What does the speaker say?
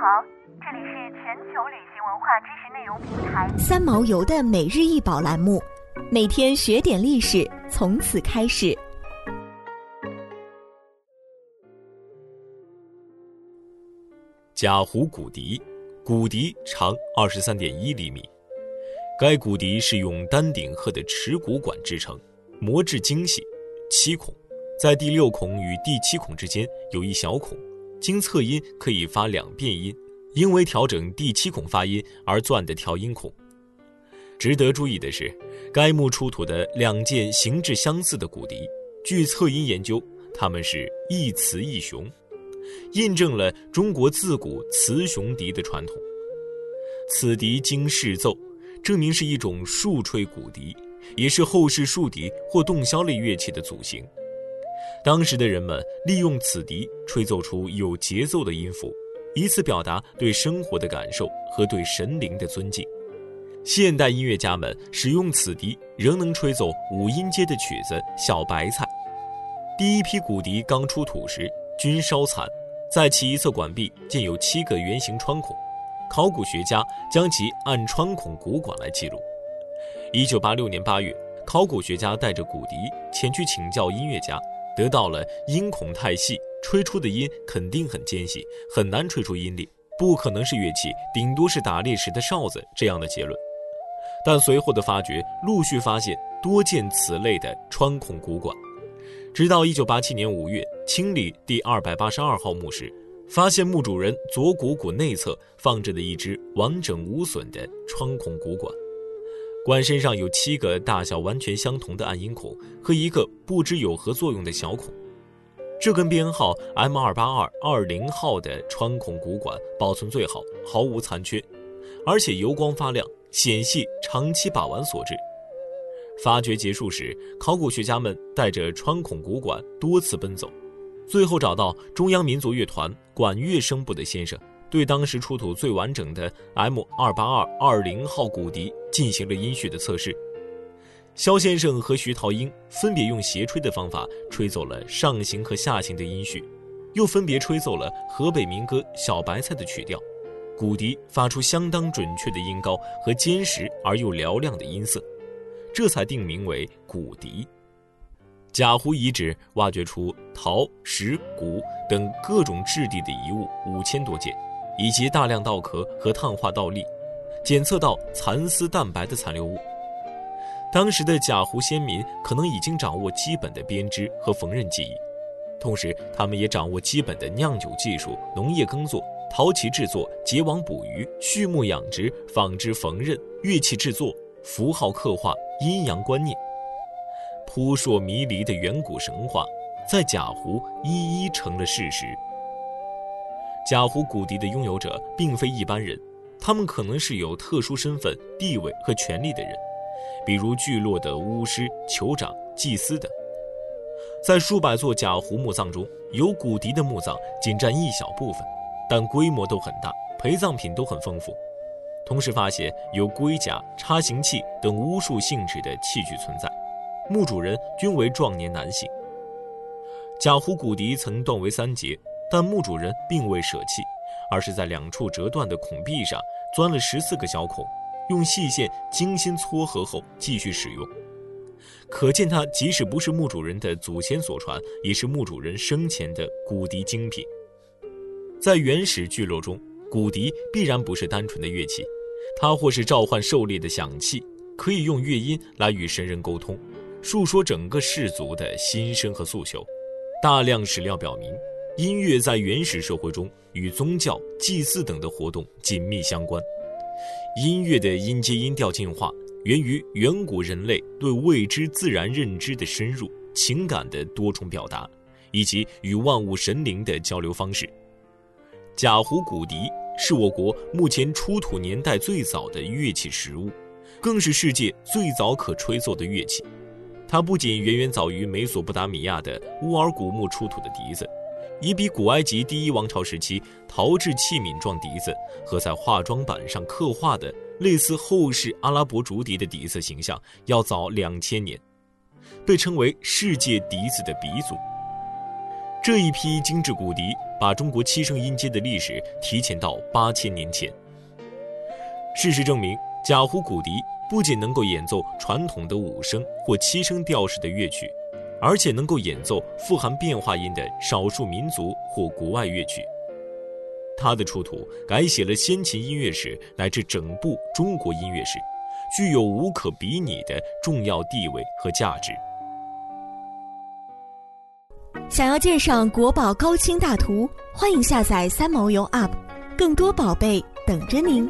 好，这里是全球旅行文化知识内容平台三毛游的每日一宝栏目，每天学点历史，从此开始。贾湖骨笛，骨笛长二十三点一厘米，该骨笛是用丹顶鹤的尺骨管制成，磨制精细，七孔，在第六孔与第七孔之间有一小孔，经测音可以发两变音，因为调整第七孔发音而钻的调音孔。值得注意的是，该墓出土的两件形制相似的骨笛，据测音研究，它们是一雌一雄。印证了中国自古雌雄笛的传统。此笛经试奏，证明是一种竖吹骨笛，也是后世竖笛或洞箫类乐器的祖型。当时的人们利用此笛吹奏出有节奏的音符，以此表达对生活的感受和对神灵的尊敬。现代音乐家们使用此笛，仍能吹奏五音阶的曲子《小白菜》。第一批骨笛刚出土时。均烧残，在其一侧管壁建有七个圆形穿孔，考古学家将其按穿孔骨管来记录。一九八六年八月，考古学家带着骨笛前去请教音乐家，得到了音孔太细，吹出的音肯定很尖细，很难吹出音力，不可能是乐器，顶多是打猎时的哨子这样的结论。但随后的发掘陆续发现多见此类的穿孔骨管。直到一九八七年五月清理第二百八十二号墓时，发现墓主人左股骨内侧放置的一只完整无损的穿孔骨管，管身上有七个大小完全相同的暗音孔和一个不知有何作用的小孔。这根编号 M 二八二二零号的穿孔骨管保存最好，毫无残缺，而且油光发亮，显系长期把玩所致。发掘结束时，考古学家们带着穿孔骨管多次奔走，最后找到中央民族乐团管乐声部的先生，对当时出土最完整的 M 二八二二零号骨笛进行了音序的测试。肖先生和徐桃英分别用斜吹的方法吹奏了上行和下行的音序，又分别吹奏了河北民歌《小白菜》的曲调，骨笛发出相当准确的音高和坚实而又嘹亮的音色。这才定名为骨笛。贾湖遗址挖掘出陶、石、骨等各种质地的遗物五千多件，以及大量稻壳和碳化稻粒，检测到蚕丝蛋白的残留物。当时的贾湖先民可能已经掌握基本的编织和缝纫技艺，同时他们也掌握基本的酿酒技术、农业耕作、陶器制作、结网捕鱼、畜牧养殖、纺织缝纫、乐器制作。符号刻画、阴阳观念，扑朔迷离的远古神话，在贾湖一一成了事实。贾湖骨笛的拥有者并非一般人，他们可能是有特殊身份、地位和权力的人，比如聚落的巫师、酋长、祭司等。在数百座贾湖墓葬中，有骨笛的墓葬仅占一小部分，但规模都很大，陪葬品都很丰富。同时发现有龟甲、插行器等巫术性质的器具存在，墓主人均为壮年男性。贾湖骨笛曾断为三节，但墓主人并未舍弃，而是在两处折断的孔壁上钻了十四个小孔，用细线精心撮合后继续使用。可见它即使不是墓主人的祖先所传，也是墓主人生前的骨笛精品。在原始聚落中，骨笛必然不是单纯的乐器。它或是召唤狩猎的响器，可以用乐音来与神人沟通，述说整个氏族的心声和诉求。大量史料表明，音乐在原始社会中与宗教、祭祀等的活动紧密相关。音乐的音阶音调进化，源于远古人类对未知自然认知的深入、情感的多重表达，以及与万物神灵的交流方式。贾湖骨笛。是我国目前出土年代最早的乐器实物，更是世界最早可吹奏的乐器。它不仅远远早于美索不达米亚的乌尔古墓出土的笛子，已比古埃及第一王朝时期陶制器皿状笛子和在化妆板上刻画的类似后世阿拉伯竹笛的笛子形象要早两千年，被称为世界笛子的鼻祖。这一批精致骨笛把中国七声音阶的历史提前到八千年前。事实证明，贾湖骨笛不仅能够演奏传统的五声或七声调式的乐曲，而且能够演奏富含变化音的少数民族或国外乐曲。它的出土改写了先秦音乐史乃至整部中国音乐史，具有无可比拟的重要地位和价值。想要鉴赏国宝高清大图，欢迎下载三毛游 App，更多宝贝等着您。